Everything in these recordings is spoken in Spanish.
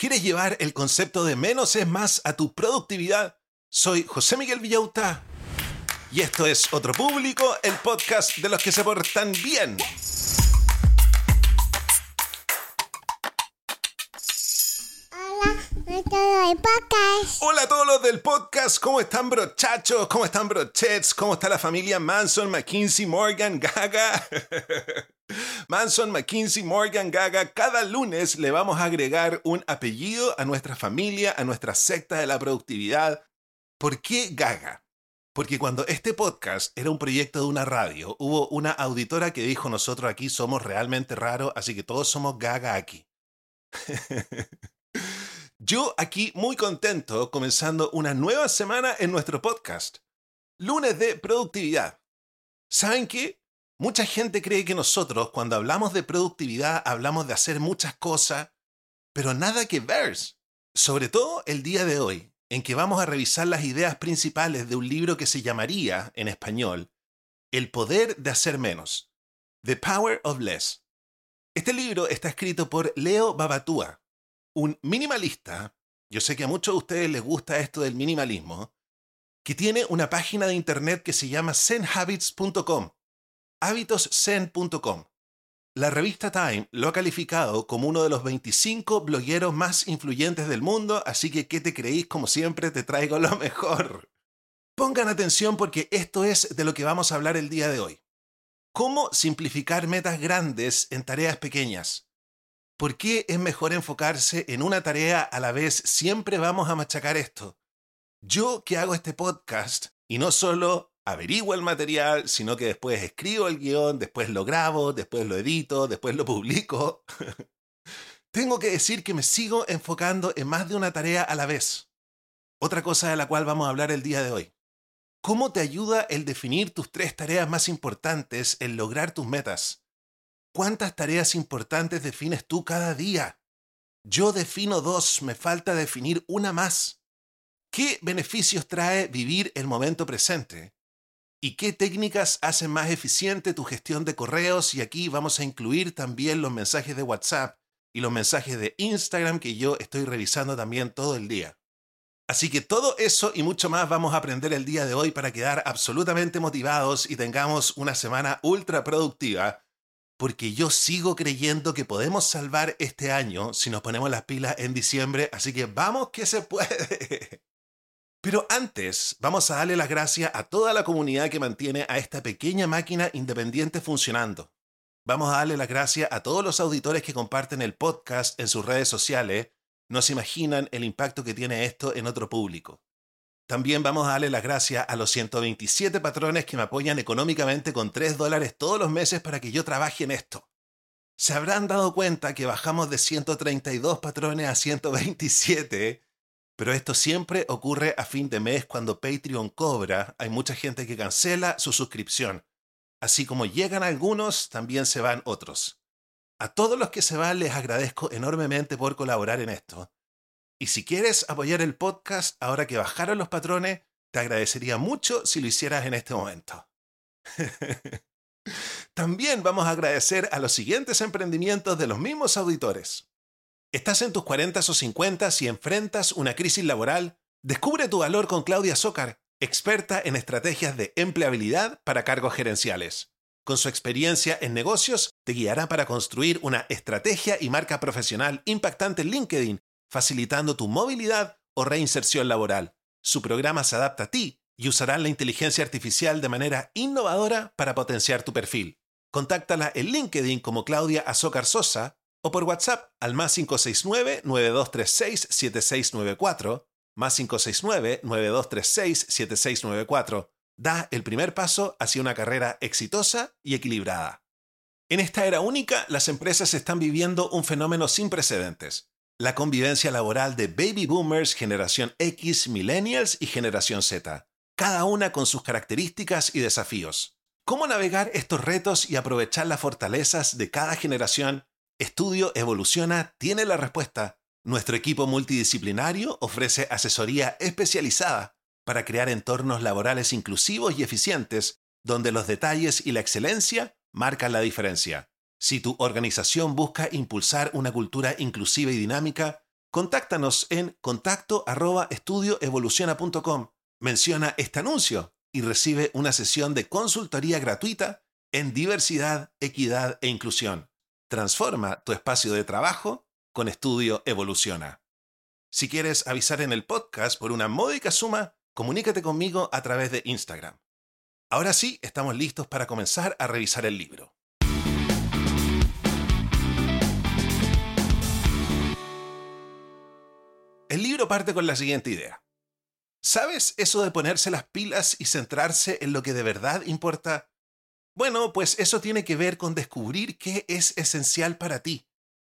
¿Quieres llevar el concepto de menos es más a tu productividad? Soy José Miguel Villauta y esto es Otro Público, el podcast de los que se portan bien. Hola a todos los del podcast, ¿cómo están brochachos? ¿Cómo están brochets? ¿Cómo está la familia Manson, McKinsey, Morgan, Gaga? Manson, McKinsey, Morgan, Gaga, cada lunes le vamos a agregar un apellido a nuestra familia, a nuestra secta de la productividad. ¿Por qué Gaga? Porque cuando este podcast era un proyecto de una radio, hubo una auditora que dijo nosotros aquí somos realmente raros, así que todos somos Gaga aquí. Yo aquí muy contento comenzando una nueva semana en nuestro podcast. Lunes de productividad. ¿Saben qué? Mucha gente cree que nosotros cuando hablamos de productividad hablamos de hacer muchas cosas, pero nada que ver. Sobre todo el día de hoy, en que vamos a revisar las ideas principales de un libro que se llamaría, en español, El poder de hacer menos. The Power of Less. Este libro está escrito por Leo Babatúa, un minimalista, yo sé que a muchos de ustedes les gusta esto del minimalismo, que tiene una página de internet que se llama zenhabits.com, hábitoszen.com. La revista Time lo ha calificado como uno de los 25 blogueros más influyentes del mundo, así que ¿qué te creéis? Como siempre te traigo lo mejor. Pongan atención porque esto es de lo que vamos a hablar el día de hoy. ¿Cómo simplificar metas grandes en tareas pequeñas? ¿Por qué es mejor enfocarse en una tarea a la vez? Siempre vamos a machacar esto. Yo que hago este podcast y no solo averiguo el material, sino que después escribo el guion, después lo grabo, después lo edito, después lo publico. Tengo que decir que me sigo enfocando en más de una tarea a la vez. Otra cosa de la cual vamos a hablar el día de hoy. ¿Cómo te ayuda el definir tus tres tareas más importantes en lograr tus metas? ¿Cuántas tareas importantes defines tú cada día? Yo defino dos, me falta definir una más. ¿Qué beneficios trae vivir el momento presente? ¿Y qué técnicas hacen más eficiente tu gestión de correos? Y aquí vamos a incluir también los mensajes de WhatsApp y los mensajes de Instagram que yo estoy revisando también todo el día. Así que todo eso y mucho más vamos a aprender el día de hoy para quedar absolutamente motivados y tengamos una semana ultra productiva porque yo sigo creyendo que podemos salvar este año si nos ponemos las pilas en diciembre, así que vamos que se puede. Pero antes, vamos a darle las gracias a toda la comunidad que mantiene a esta pequeña máquina independiente funcionando. Vamos a darle las gracias a todos los auditores que comparten el podcast en sus redes sociales. No se imaginan el impacto que tiene esto en otro público. También vamos a darle las gracias a los 127 patrones que me apoyan económicamente con 3 dólares todos los meses para que yo trabaje en esto. Se habrán dado cuenta que bajamos de 132 patrones a 127, pero esto siempre ocurre a fin de mes cuando Patreon cobra. Hay mucha gente que cancela su suscripción. Así como llegan algunos, también se van otros. A todos los que se van les agradezco enormemente por colaborar en esto. Y si quieres apoyar el podcast ahora que bajaron los patrones, te agradecería mucho si lo hicieras en este momento. También vamos a agradecer a los siguientes emprendimientos de los mismos auditores. ¿Estás en tus 40 o 50 si enfrentas una crisis laboral? Descubre tu valor con Claudia Zócar, experta en estrategias de empleabilidad para cargos gerenciales. Con su experiencia en negocios, te guiará para construir una estrategia y marca profesional impactante en LinkedIn facilitando tu movilidad o reinserción laboral. Su programa se adapta a ti y usará la inteligencia artificial de manera innovadora para potenciar tu perfil. Contáctala en LinkedIn como Claudia Azócar Sosa o por WhatsApp al más 569-9236-7694, más 569-9236-7694. Da el primer paso hacia una carrera exitosa y equilibrada. En esta era única, las empresas están viviendo un fenómeno sin precedentes la convivencia laboral de baby boomers, generación X, millennials y generación Z, cada una con sus características y desafíos. ¿Cómo navegar estos retos y aprovechar las fortalezas de cada generación? Estudio Evoluciona tiene la respuesta. Nuestro equipo multidisciplinario ofrece asesoría especializada para crear entornos laborales inclusivos y eficientes, donde los detalles y la excelencia marcan la diferencia. Si tu organización busca impulsar una cultura inclusiva y dinámica, Contáctanos en contacto. Menciona este anuncio y recibe una sesión de consultoría gratuita en diversidad, equidad e inclusión. Transforma tu espacio de trabajo con Estudio Evoluciona. Si quieres avisar en el podcast por una módica suma, comunícate conmigo a través de Instagram. Ahora sí, estamos listos para comenzar a revisar el libro. El libro parte con la siguiente idea. ¿Sabes eso de ponerse las pilas y centrarse en lo que de verdad importa? Bueno, pues eso tiene que ver con descubrir qué es esencial para ti.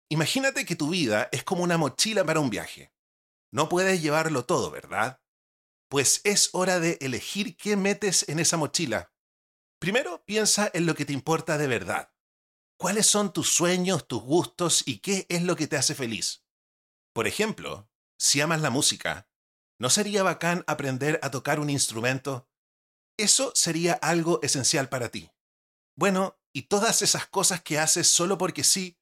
Imagínate que tu vida es como una mochila para un viaje. No puedes llevarlo todo, ¿verdad? Pues es hora de elegir qué metes en esa mochila. Primero, piensa en lo que te importa de verdad. ¿Cuáles son tus sueños, tus gustos y qué es lo que te hace feliz? Por ejemplo, si amas la música, ¿no sería bacán aprender a tocar un instrumento? Eso sería algo esencial para ti. Bueno, y todas esas cosas que haces solo porque sí,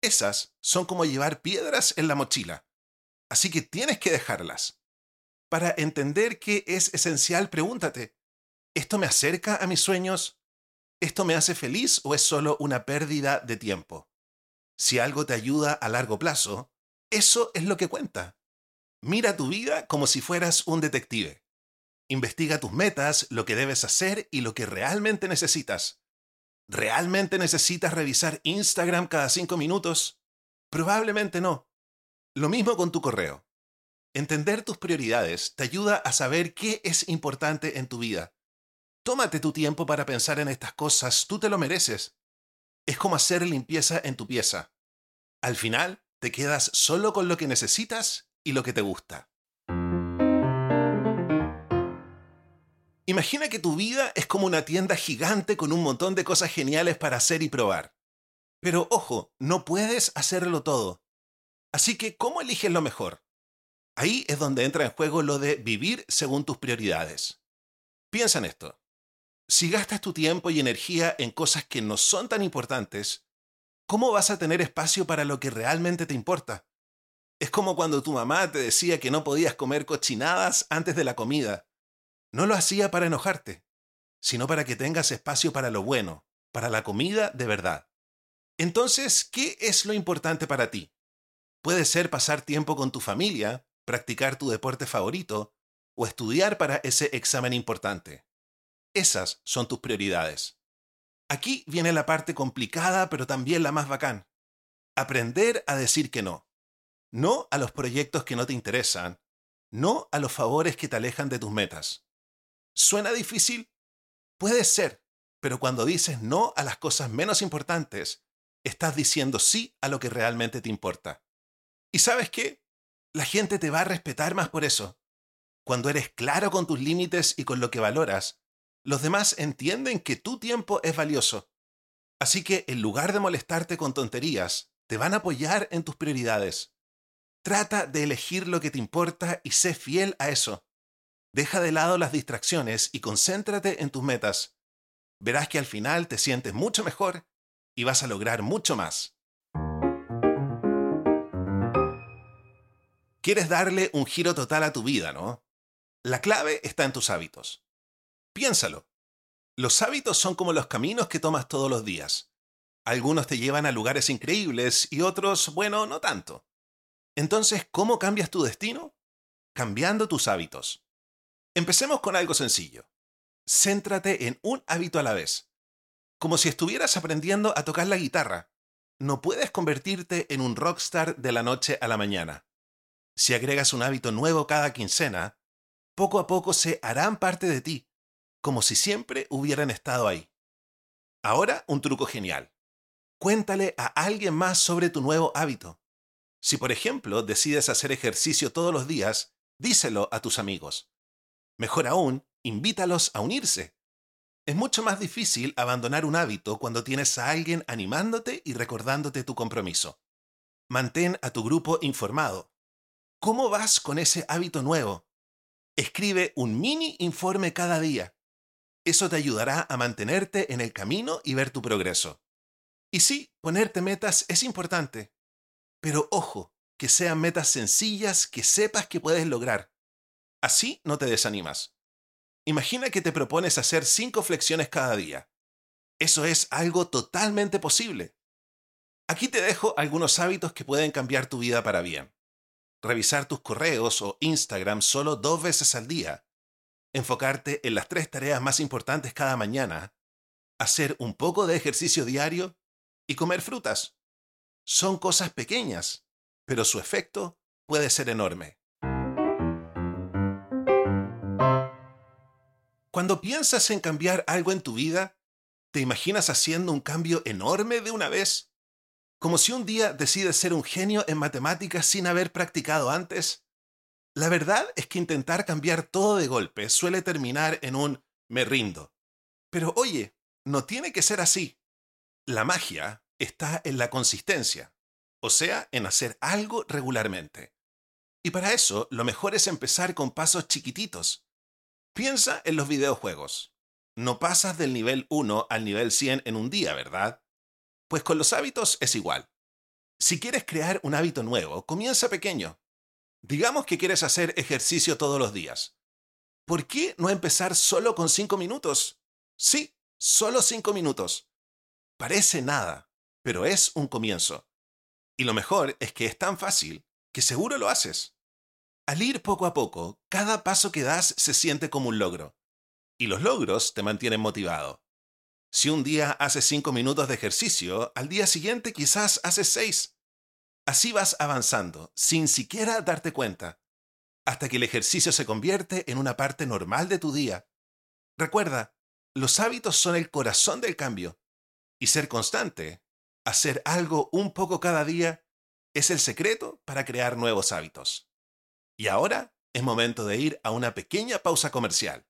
esas son como llevar piedras en la mochila. Así que tienes que dejarlas. Para entender qué es esencial, pregúntate, ¿esto me acerca a mis sueños? ¿Esto me hace feliz o es solo una pérdida de tiempo? Si algo te ayuda a largo plazo, eso es lo que cuenta. Mira tu vida como si fueras un detective. Investiga tus metas, lo que debes hacer y lo que realmente necesitas. ¿Realmente necesitas revisar Instagram cada cinco minutos? Probablemente no. Lo mismo con tu correo. Entender tus prioridades te ayuda a saber qué es importante en tu vida. Tómate tu tiempo para pensar en estas cosas, tú te lo mereces. Es como hacer limpieza en tu pieza. Al final, te quedas solo con lo que necesitas y lo que te gusta. Imagina que tu vida es como una tienda gigante con un montón de cosas geniales para hacer y probar. Pero ojo, no puedes hacerlo todo. Así que, ¿cómo eliges lo mejor? Ahí es donde entra en juego lo de vivir según tus prioridades. Piensa en esto. Si gastas tu tiempo y energía en cosas que no son tan importantes, ¿cómo vas a tener espacio para lo que realmente te importa? Es como cuando tu mamá te decía que no podías comer cochinadas antes de la comida. No lo hacía para enojarte, sino para que tengas espacio para lo bueno, para la comida de verdad. Entonces, ¿qué es lo importante para ti? Puede ser pasar tiempo con tu familia, practicar tu deporte favorito o estudiar para ese examen importante. Esas son tus prioridades. Aquí viene la parte complicada, pero también la más bacán. Aprender a decir que no no a los proyectos que no te interesan, no a los favores que te alejan de tus metas. ¿Suena difícil? Puede ser, pero cuando dices no a las cosas menos importantes, estás diciendo sí a lo que realmente te importa. ¿Y sabes qué? La gente te va a respetar más por eso. Cuando eres claro con tus límites y con lo que valoras, los demás entienden que tu tiempo es valioso. Así que en lugar de molestarte con tonterías, te van a apoyar en tus prioridades. Trata de elegir lo que te importa y sé fiel a eso. Deja de lado las distracciones y concéntrate en tus metas. Verás que al final te sientes mucho mejor y vas a lograr mucho más. Quieres darle un giro total a tu vida, ¿no? La clave está en tus hábitos. Piénsalo. Los hábitos son como los caminos que tomas todos los días. Algunos te llevan a lugares increíbles y otros, bueno, no tanto. Entonces, ¿cómo cambias tu destino? Cambiando tus hábitos. Empecemos con algo sencillo. Céntrate en un hábito a la vez. Como si estuvieras aprendiendo a tocar la guitarra. No puedes convertirte en un rockstar de la noche a la mañana. Si agregas un hábito nuevo cada quincena, poco a poco se harán parte de ti, como si siempre hubieran estado ahí. Ahora un truco genial. Cuéntale a alguien más sobre tu nuevo hábito. Si, por ejemplo, decides hacer ejercicio todos los días, díselo a tus amigos. Mejor aún, invítalos a unirse. Es mucho más difícil abandonar un hábito cuando tienes a alguien animándote y recordándote tu compromiso. Mantén a tu grupo informado. ¿Cómo vas con ese hábito nuevo? Escribe un mini informe cada día. Eso te ayudará a mantenerte en el camino y ver tu progreso. Y sí, ponerte metas es importante, pero ojo, que sean metas sencillas que sepas que puedes lograr. Así no te desanimas. Imagina que te propones hacer 5 flexiones cada día. Eso es algo totalmente posible. Aquí te dejo algunos hábitos que pueden cambiar tu vida para bien. Revisar tus correos o Instagram solo dos veces al día. Enfocarte en las tres tareas más importantes cada mañana. Hacer un poco de ejercicio diario y comer frutas. Son cosas pequeñas, pero su efecto puede ser enorme. Cuando piensas en cambiar algo en tu vida, ¿te imaginas haciendo un cambio enorme de una vez? Como si un día decides ser un genio en matemáticas sin haber practicado antes. La verdad es que intentar cambiar todo de golpe suele terminar en un me rindo. Pero oye, no tiene que ser así. La magia está en la consistencia, o sea, en hacer algo regularmente. Y para eso, lo mejor es empezar con pasos chiquititos Piensa en los videojuegos. No pasas del nivel 1 al nivel 100 en un día, ¿verdad? Pues con los hábitos es igual. Si quieres crear un hábito nuevo, comienza pequeño. Digamos que quieres hacer ejercicio todos los días. ¿Por qué no empezar solo con 5 minutos? Sí, solo 5 minutos. Parece nada, pero es un comienzo. Y lo mejor es que es tan fácil que seguro lo haces. Al ir poco a poco, cada paso que das se siente como un logro. Y los logros te mantienen motivado. Si un día haces cinco minutos de ejercicio, al día siguiente quizás haces seis. Así vas avanzando, sin siquiera darte cuenta, hasta que el ejercicio se convierte en una parte normal de tu día. Recuerda, los hábitos son el corazón del cambio. Y ser constante, hacer algo un poco cada día, es el secreto para crear nuevos hábitos. Y ahora es momento de ir a una pequeña pausa comercial.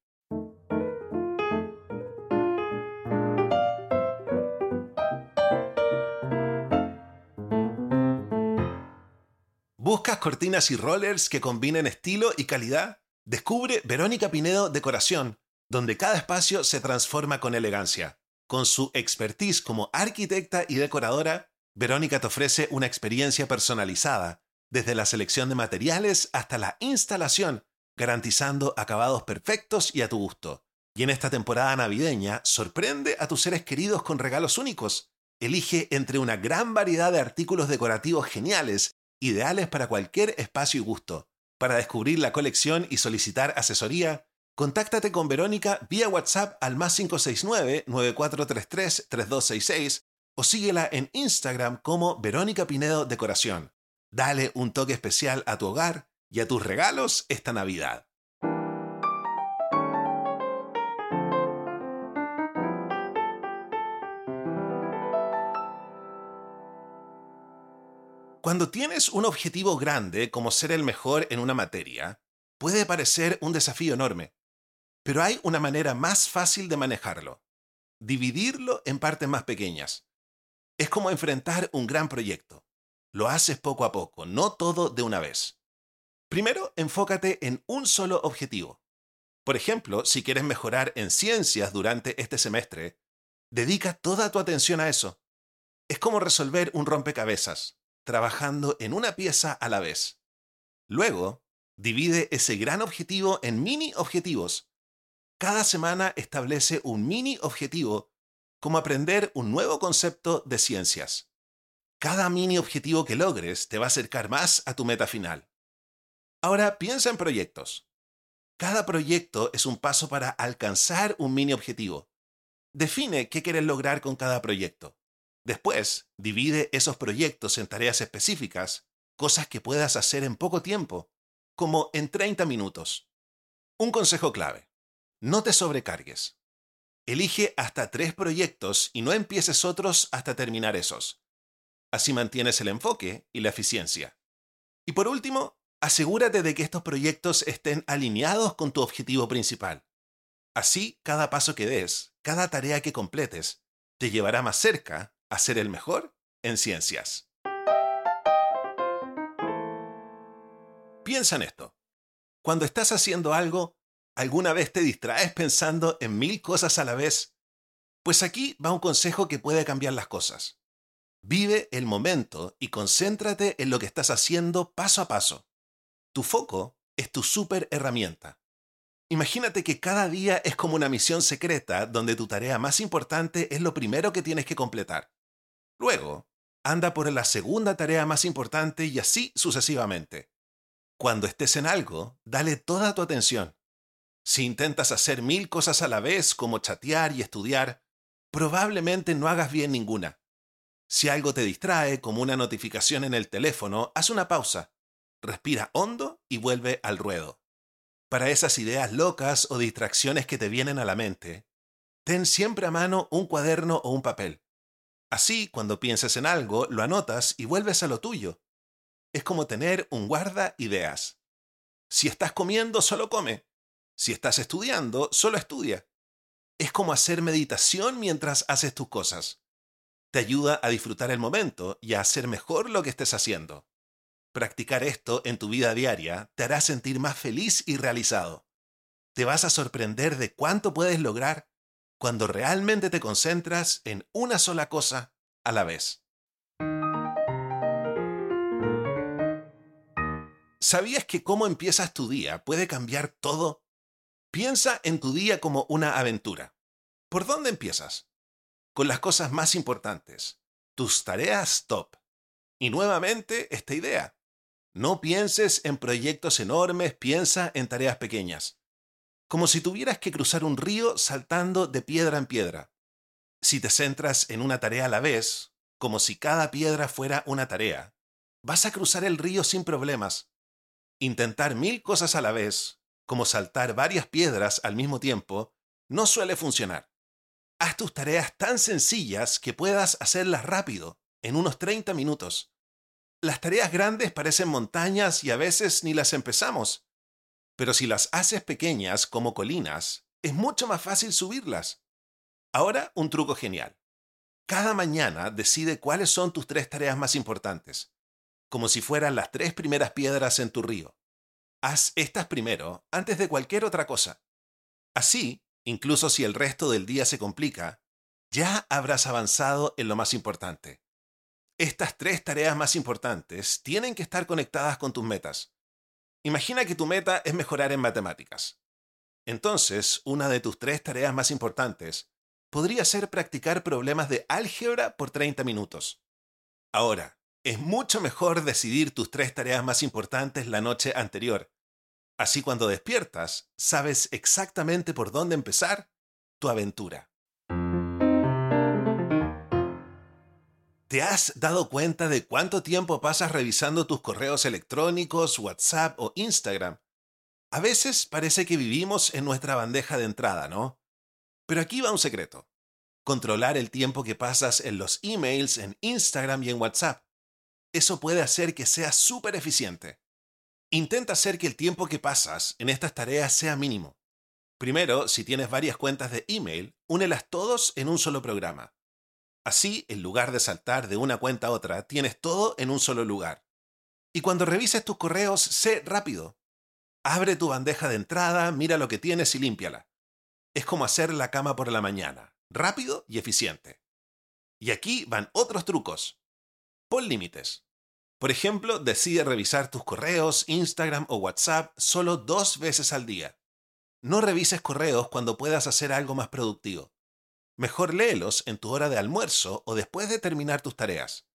¿Buscas cortinas y rollers que combinen estilo y calidad? Descubre Verónica Pinedo Decoración, donde cada espacio se transforma con elegancia. Con su expertise como arquitecta y decoradora, Verónica te ofrece una experiencia personalizada desde la selección de materiales hasta la instalación, garantizando acabados perfectos y a tu gusto. Y en esta temporada navideña, sorprende a tus seres queridos con regalos únicos. Elige entre una gran variedad de artículos decorativos geniales, ideales para cualquier espacio y gusto. Para descubrir la colección y solicitar asesoría, contáctate con Verónica vía WhatsApp al más 569-9433-3266 o síguela en Instagram como Verónica Pinedo Decoración. Dale un toque especial a tu hogar y a tus regalos esta Navidad. Cuando tienes un objetivo grande como ser el mejor en una materia, puede parecer un desafío enorme, pero hay una manera más fácil de manejarlo. Dividirlo en partes más pequeñas. Es como enfrentar un gran proyecto. Lo haces poco a poco, no todo de una vez. Primero, enfócate en un solo objetivo. Por ejemplo, si quieres mejorar en ciencias durante este semestre, dedica toda tu atención a eso. Es como resolver un rompecabezas, trabajando en una pieza a la vez. Luego, divide ese gran objetivo en mini objetivos. Cada semana establece un mini objetivo, como aprender un nuevo concepto de ciencias. Cada mini objetivo que logres te va a acercar más a tu meta final. Ahora piensa en proyectos. Cada proyecto es un paso para alcanzar un mini objetivo. Define qué quieres lograr con cada proyecto. Después, divide esos proyectos en tareas específicas, cosas que puedas hacer en poco tiempo, como en 30 minutos. Un consejo clave. No te sobrecargues. Elige hasta tres proyectos y no empieces otros hasta terminar esos. Así mantienes el enfoque y la eficiencia. Y por último, asegúrate de que estos proyectos estén alineados con tu objetivo principal. Así, cada paso que des, cada tarea que completes, te llevará más cerca a ser el mejor en ciencias. Piensa en esto. Cuando estás haciendo algo, ¿alguna vez te distraes pensando en mil cosas a la vez? Pues aquí va un consejo que puede cambiar las cosas. Vive el momento y concéntrate en lo que estás haciendo paso a paso. Tu foco es tu super herramienta. Imagínate que cada día es como una misión secreta donde tu tarea más importante es lo primero que tienes que completar. Luego, anda por la segunda tarea más importante y así sucesivamente. Cuando estés en algo, dale toda tu atención. Si intentas hacer mil cosas a la vez, como chatear y estudiar, probablemente no hagas bien ninguna. Si algo te distrae, como una notificación en el teléfono, haz una pausa, respira hondo y vuelve al ruedo. Para esas ideas locas o distracciones que te vienen a la mente, ten siempre a mano un cuaderno o un papel. Así, cuando pienses en algo, lo anotas y vuelves a lo tuyo. Es como tener un guarda ideas. Si estás comiendo, solo come. Si estás estudiando, solo estudia. Es como hacer meditación mientras haces tus cosas. Te ayuda a disfrutar el momento y a hacer mejor lo que estés haciendo. Practicar esto en tu vida diaria te hará sentir más feliz y realizado. Te vas a sorprender de cuánto puedes lograr cuando realmente te concentras en una sola cosa a la vez. ¿Sabías que cómo empiezas tu día puede cambiar todo? Piensa en tu día como una aventura. ¿Por dónde empiezas? Con las cosas más importantes, tus tareas top. Y nuevamente esta idea. No pienses en proyectos enormes, piensa en tareas pequeñas. Como si tuvieras que cruzar un río saltando de piedra en piedra. Si te centras en una tarea a la vez, como si cada piedra fuera una tarea, vas a cruzar el río sin problemas. Intentar mil cosas a la vez, como saltar varias piedras al mismo tiempo, no suele funcionar. Haz tus tareas tan sencillas que puedas hacerlas rápido, en unos 30 minutos. Las tareas grandes parecen montañas y a veces ni las empezamos. Pero si las haces pequeñas como colinas, es mucho más fácil subirlas. Ahora un truco genial. Cada mañana decide cuáles son tus tres tareas más importantes, como si fueran las tres primeras piedras en tu río. Haz estas primero antes de cualquier otra cosa. Así, incluso si el resto del día se complica, ya habrás avanzado en lo más importante. Estas tres tareas más importantes tienen que estar conectadas con tus metas. Imagina que tu meta es mejorar en matemáticas. Entonces, una de tus tres tareas más importantes podría ser practicar problemas de álgebra por 30 minutos. Ahora, es mucho mejor decidir tus tres tareas más importantes la noche anterior. Así cuando despiertas, sabes exactamente por dónde empezar tu aventura. ¿Te has dado cuenta de cuánto tiempo pasas revisando tus correos electrónicos, WhatsApp o Instagram? A veces parece que vivimos en nuestra bandeja de entrada, ¿no? Pero aquí va un secreto. Controlar el tiempo que pasas en los emails, en Instagram y en WhatsApp. Eso puede hacer que seas súper eficiente. Intenta hacer que el tiempo que pasas en estas tareas sea mínimo. Primero, si tienes varias cuentas de email, únelas todos en un solo programa. Así, en lugar de saltar de una cuenta a otra, tienes todo en un solo lugar. Y cuando revises tus correos, sé rápido. Abre tu bandeja de entrada, mira lo que tienes y límpiala. Es como hacer la cama por la mañana, rápido y eficiente. Y aquí van otros trucos. Pon límites. Por ejemplo, decide revisar tus correos, Instagram o WhatsApp solo dos veces al día. No revises correos cuando puedas hacer algo más productivo. Mejor léelos en tu hora de almuerzo o después de terminar tus tareas.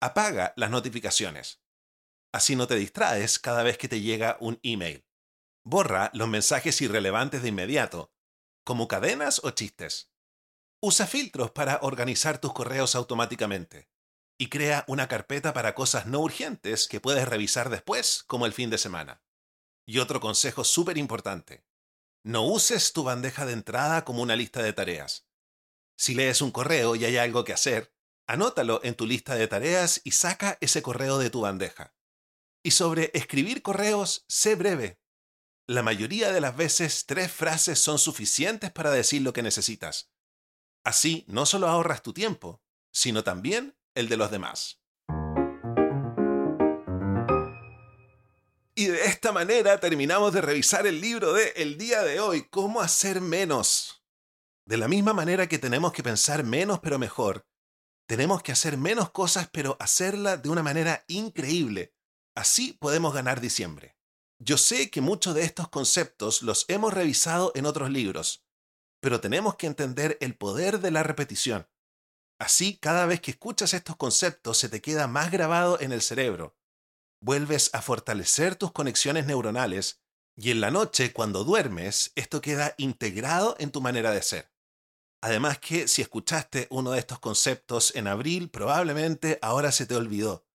Apaga las notificaciones. Así no te distraes cada vez que te llega un email. Borra los mensajes irrelevantes de inmediato, como cadenas o chistes. Usa filtros para organizar tus correos automáticamente. Y crea una carpeta para cosas no urgentes que puedes revisar después, como el fin de semana. Y otro consejo súper importante. No uses tu bandeja de entrada como una lista de tareas. Si lees un correo y hay algo que hacer, anótalo en tu lista de tareas y saca ese correo de tu bandeja. Y sobre escribir correos, sé breve. La mayoría de las veces tres frases son suficientes para decir lo que necesitas. Así no solo ahorras tu tiempo, sino también el de los demás. Y de esta manera terminamos de revisar el libro de El día de hoy, cómo hacer menos. De la misma manera que tenemos que pensar menos pero mejor, Tenemos que hacer menos cosas, pero hacerla de una manera increíble. Así podemos ganar diciembre. Yo sé que muchos de estos conceptos los hemos revisado en otros libros, pero tenemos que entender el poder de la repetición. Así, cada vez que escuchas estos conceptos se te queda más grabado en el cerebro. Vuelves a fortalecer tus conexiones neuronales y en la noche, cuando duermes, esto queda integrado en tu manera de ser. Además que si escuchaste uno de estos conceptos en abril, probablemente ahora se te olvidó.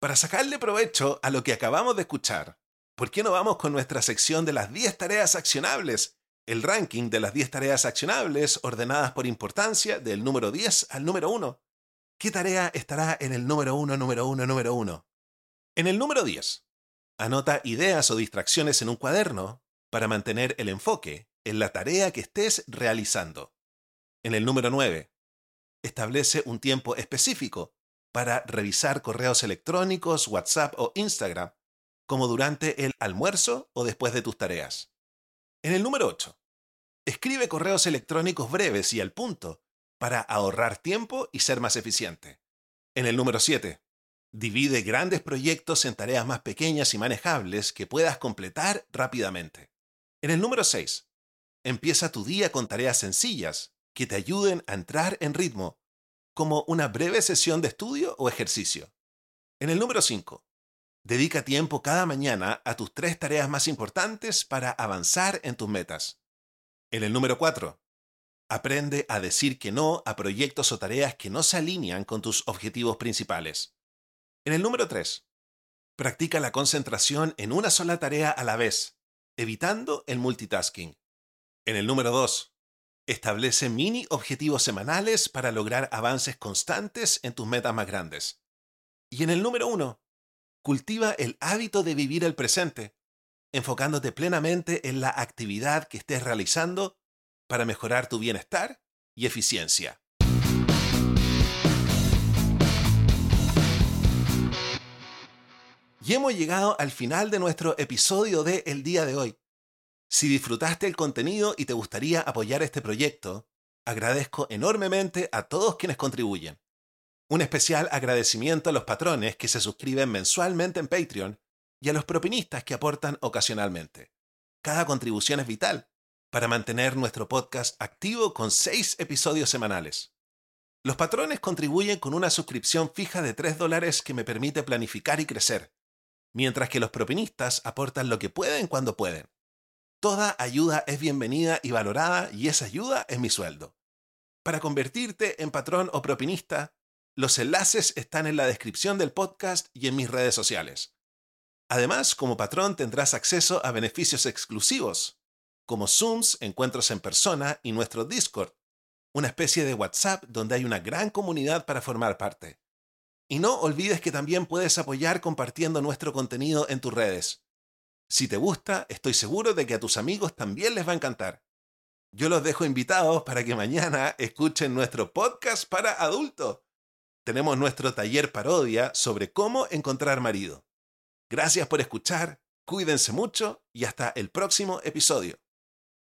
Para sacarle provecho a lo que acabamos de escuchar, ¿por qué no vamos con nuestra sección de las 10 tareas accionables? El ranking de las 10 tareas accionables ordenadas por importancia del número 10 al número 1. ¿Qué tarea estará en el número 1, número 1, número 1? En el número 10, anota ideas o distracciones en un cuaderno para mantener el enfoque en la tarea que estés realizando. En el número 9, establece un tiempo específico para revisar correos electrónicos, WhatsApp o Instagram, como durante el almuerzo o después de tus tareas. En el número 8, escribe correos electrónicos breves y al punto para ahorrar tiempo y ser más eficiente. En el número 7, divide grandes proyectos en tareas más pequeñas y manejables que puedas completar rápidamente. En el número 6, empieza tu día con tareas sencillas que te ayuden a entrar en ritmo como una breve sesión de estudio o ejercicio. En el número 5, dedica tiempo cada mañana a tus tres tareas más importantes para avanzar en tus metas. En el número 4, aprende a decir que no a proyectos o tareas que no se alinean con tus objetivos principales. En el número 3, practica la concentración en una sola tarea a la vez, evitando el multitasking. En el número 2, Establece mini objetivos semanales para lograr avances constantes en tus metas más grandes. Y en el número uno, cultiva el hábito de vivir el presente, enfocándote plenamente en la actividad que estés realizando para mejorar tu bienestar y eficiencia. Y hemos llegado al final de nuestro episodio de El día de hoy. Si disfrutaste el contenido y te gustaría apoyar este proyecto, agradezco enormemente a todos quienes contribuyen. Un especial agradecimiento a los patrones que se suscriben mensualmente en Patreon y a los propinistas que aportan ocasionalmente. Cada contribución es vital para mantener nuestro podcast activo con seis episodios semanales. Los patrones contribuyen con una suscripción fija de 3 dólares que me permite planificar y crecer, mientras que los propinistas aportan lo que pueden cuando pueden. Toda ayuda es bienvenida y valorada y esa ayuda es mi sueldo. Para convertirte en patrón o propinista, los enlaces están en la descripción del podcast y en mis redes sociales. Además, como patrón tendrás acceso a beneficios exclusivos, como Zooms, encuentros en persona y nuestro Discord, una especie de WhatsApp donde hay una gran comunidad para formar parte. Y no olvides que también puedes apoyar compartiendo nuestro contenido en tus redes. Si te gusta, estoy seguro de que a tus amigos también les va a encantar. Yo los dejo invitados para que mañana escuchen nuestro podcast para adultos. Tenemos nuestro taller parodia sobre cómo encontrar marido. Gracias por escuchar, cuídense mucho y hasta el próximo episodio.